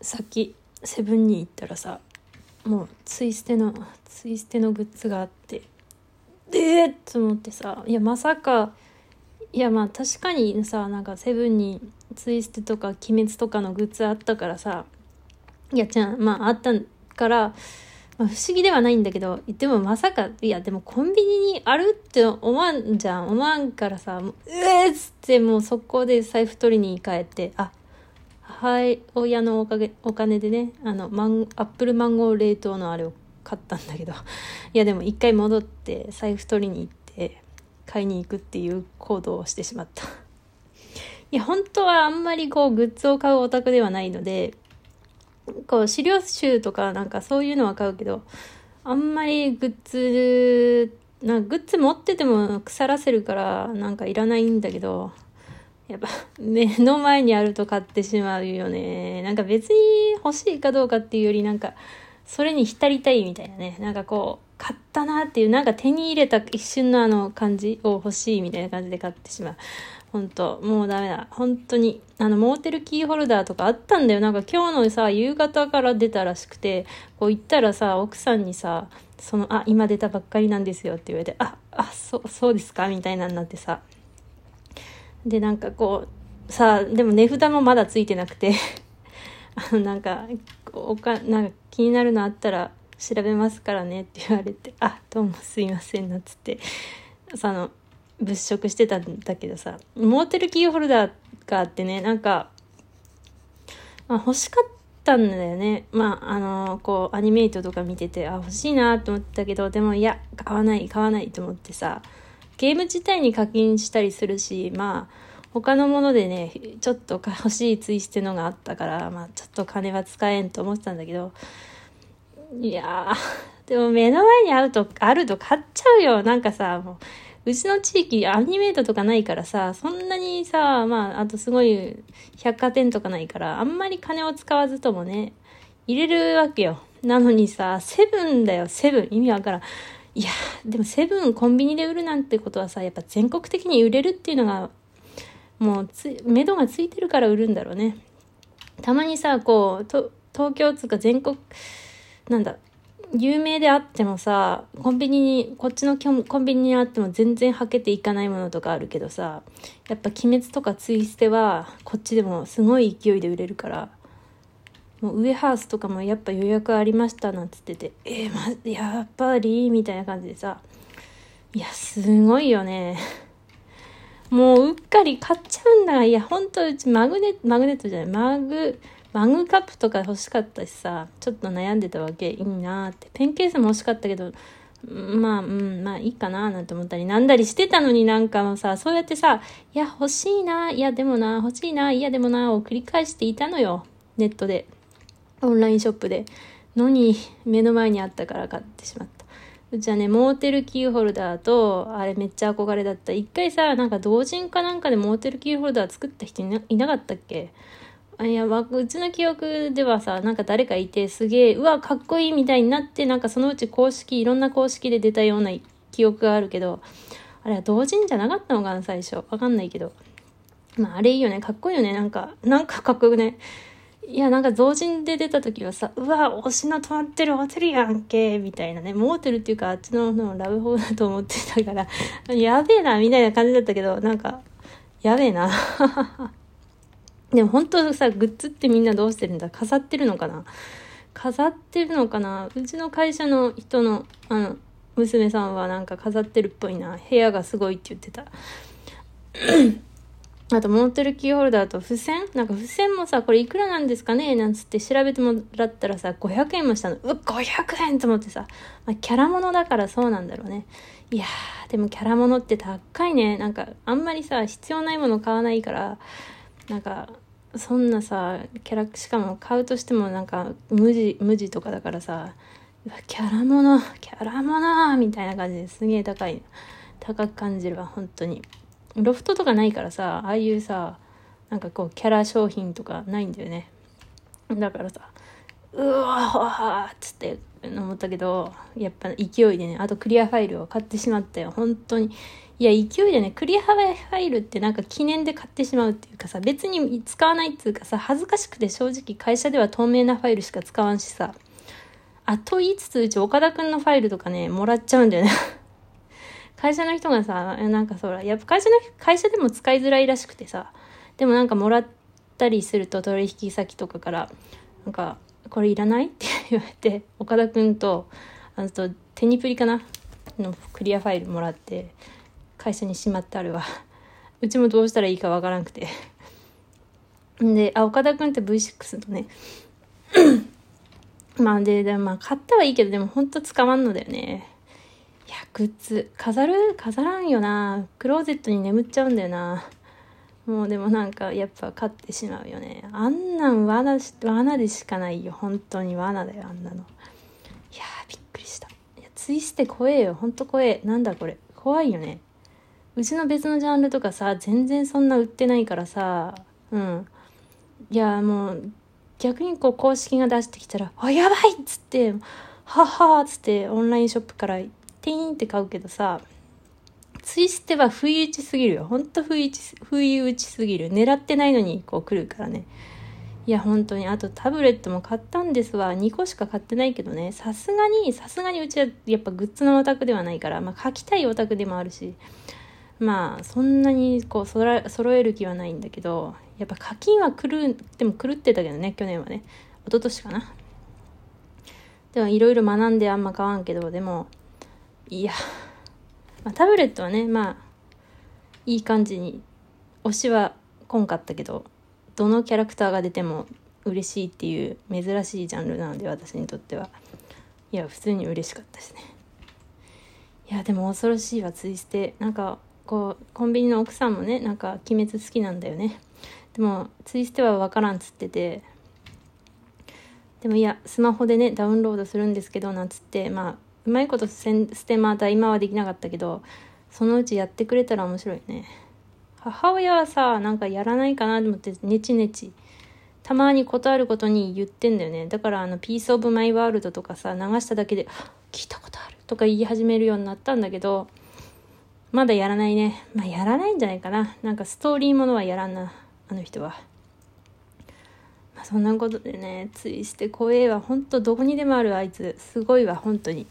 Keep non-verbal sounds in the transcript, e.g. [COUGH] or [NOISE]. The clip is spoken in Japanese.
さっきセブンに行ったらさもうツイステのツイステのグッズがあってえー、っと思ってさいやまさかいやまあ確かにさなんかセブンにツイステとか鬼滅とかのグッズあったからさいやじゃあまああったからまあ、不思議ではないんだけど、でもまさか、いや、でもコンビニにあるって思わんじゃん。思わんからさ、うえっつってもう速攻で財布取りに帰って、あ、母親のおかげ、お金でね、あの、マン、アップルマンゴー冷凍のあれを買ったんだけど、[LAUGHS] いやでも一回戻って財布取りに行って、買いに行くっていう行動をしてしまった。[LAUGHS] いや、本当はあんまりこう、グッズを買うオタクではないので、こう資料集とかなんかそういうのは買うけどあんまりグッズなグッズ持ってても腐らせるからなんかいらないんだけどやっぱ [LAUGHS] 目の前にあると買ってしまうよねなんか別に欲しいかどうかっていうよりなんかそれに浸りたいみたいなねなんかこう買ったなっていうなんか手に入れた一瞬のあの感じを欲しいみたいな感じで買ってしまう本当もうダメだ。本当に。あの、モーテルキーホルダーとかあったんだよ。なんか今日のさ、夕方から出たらしくて、こう行ったらさ、奥さんにさ、その、あ、今出たばっかりなんですよって言われて、あ、あ、そう、そうですかみたいなになってさ。で、なんかこう、さあ、でも値札もまだついてなくて [LAUGHS] あの、なんか、おか、なんか気になるのあったら調べますからねって言われて、あ、どうもすいませんなっつって、その、物色してたんだけどさ、モーテルキーホルダーがあってね、なんか、まあ、欲しかったんだよね。まあ、あのー、こう、アニメイトとか見てて、あ、欲しいなと思ったけど、でも、いや、買わない、買わないと思ってさ、ゲーム自体に課金したりするし、まあ、他のものでね、ちょっと欲しいツイステのがあったから、まあ、ちょっと金は使えんと思ってたんだけど、いやー、でも目の前にあると、あると買っちゃうよ。なんかさ、もう、うちの地域アニメートとかないからさ、そんなにさ、まあ、あとすごい百貨店とかないから、あんまり金を使わずともね、入れるわけよ。なのにさ、セブンだよ、セブン。意味わからん。いや、でもセブンコンビニで売るなんてことはさ、やっぱ全国的に売れるっていうのが、もうつ、目処がついてるから売るんだろうね。たまにさ、こう、と東京つうか全国、なんだ、有名であってもさ、コンビニに、こっちのコンビニにあっても全然履けていかないものとかあるけどさ、やっぱ鬼滅とかツイステは、こっちでもすごい勢いで売れるから、もうウエハースとかもやっぱ予約ありましたなんつってて、えー、ま、やっぱり？みたいな感じでさ、いや、すごいよね。[LAUGHS] もううっかり買っちゃうんだいや、ほんとうちマグネット、マグネットじゃない、マグ、マグカップとか欲しかったしさ、ちょっと悩んでたわけ。いいなって。ペンケースも欲しかったけど、まあ、うん、まあいいかななんて思ったり、なんだりしてたのになんかもさ、そうやってさ、いや、欲しいな、いや、でもな、欲しいな、いや、でもな、を繰り返していたのよ。ネットで。オンラインショップで。のに、目の前にあったから買ってしまった。うちはね、モーテルキーホルダーと、あれめっちゃ憧れだった。一回さ、なんか同人かなんかでモーテルキーホルダー作った人いなかったっけ？あいや、うちの記憶ではさ、なんか誰かいてすげえ、うわ、かっこいいみたいになって、なんかそのうち公式、いろんな公式で出たような記憶があるけど、あれは同人じゃなかったのかな、最初。わかんないけど。まあ、あれいいよね。かっこいいよね。なんか、なんかかっこよくね。いいや、なんか同人で出た時はさ、うわ、推しの止まってるホテルやんけ、みたいなね。モーテルっていうか、あっちののラブホだと思ってたから、[LAUGHS] やべえな、みたいな感じだったけど、なんか、やべえな。[LAUGHS] でも本当さ、グッズってみんなどうしてるんだ？飾ってるのかな？飾ってるのかな？うちの会社の人の、あの、娘さんはなんか飾ってるっぽいな。部屋がすごいって言ってた。あと、モーテルキーホルダーと付箋？なんか付箋もさ、これいくらなんですかね？なんつって調べてもらったらさ、500円もしたの。うわ、500円と思ってさ、まあ、キャラものだからそうなんだろうね。いやー、でもキャラものって高いね。なんか、あんまりさ、必要ないもの買わないから、なんかそんなさキャラしかも買うとしてもなんか無地無地とかだからさ。キャラものキャラものみたいな感じですげえ高い。高く感じるわ本当に。ロフトとかないからさああいうさなんかこうキャラ商品とかないんだよね。だからさうわーっつって思ったけどやっぱ勢いでねあとクリアファイルを買ってしまったよ。本当に。いや勢いでねクリアファイルってなんか記念で買ってしまうっていうかさ別に使わないっていうかさ恥ずかしくて正直会社では透明なファイルしか使わんしさ。あと言いつつうち岡田くんのファイルとかねもらっちゃうんだよね。会社の人がさなんかそらやっぱ会社の会社でも使いづらいらしくてさでもなんかもらったりすると取引先とかからなんかこれいらない？[LAUGHS] って言われて岡田くんとあとテニプリかな？のクリアファイルもらって会社にしまってあるわ。[LAUGHS] うちもどうしたらいいかわからんくて。であ岡田くんって V6 のね。[CLEARS THROAT] まあででまあ買ったはいいけどでもほんと使わんのだよね。やグッズ。飾る？飾らんよな。クローゼットに眠っちゃうんだよな。もうでもなんかやっぱ買ってしまうよね。あんなん罠罠でしかないよ。本当に罠だよあんなの。いやびっくりした。いやツイステ怖えよ。ほんと怖え。なんだこれ。怖いよね。うちの別のジャンルとかさ全然そんな売ってないからさ。うん。いやもう逆にこう公式が出してきたら「あやばい!」っつって「はは」っつってオンラインショップからティーンって買うけどさツイステは不意打ちすぎるよ。ほんと不意打ち、不意打ちすぎる。狙ってないのにこう来るからね。いや、本当に。あとタブレットも買ったんですわ。2個しか買ってないけどね。さすがに、さすがにうちはやっぱグッズのオタクではないから、まあ書きたいオタクでもあるし、まあそんなにこうそら揃える気はないんだけど、やっぱ課金は狂っても狂ってたけどね、去年はね。一昨年かな。でもいろいろ学んであんま買わんけど、でも、いや、まあ、タブレットはねまあいい感じに推しはこんかったけどどのキャラクターが出ても嬉しいっていう珍しいジャンルなので私にとっては。いや普通に嬉しかったですね。いやでも恐ろしいわツイステ。なんかこうコンビニの奥さんもねなんか鬼滅好きなんだよね。でもツイステは分からんっつってて。でもいやスマホでねダウンロードするんですけどなんつってまあうまいことステマー今はできなかったけどそのうちやってくれたら面白いね。母親はさなんかやらないかなと思ってネチネチたまに断ることに言ってんだよね。だからあの Piece of my world とかさ流しただけで聞いたことあるとか言い始めるようになったんだけどまだやらないね。まあやらないんじゃないかな。なんかストーリーものはやらんなあの人は。まあ、そんなことでねついして怖えわ。ほんとどこにでもあるあいつ。すごいわ本当に。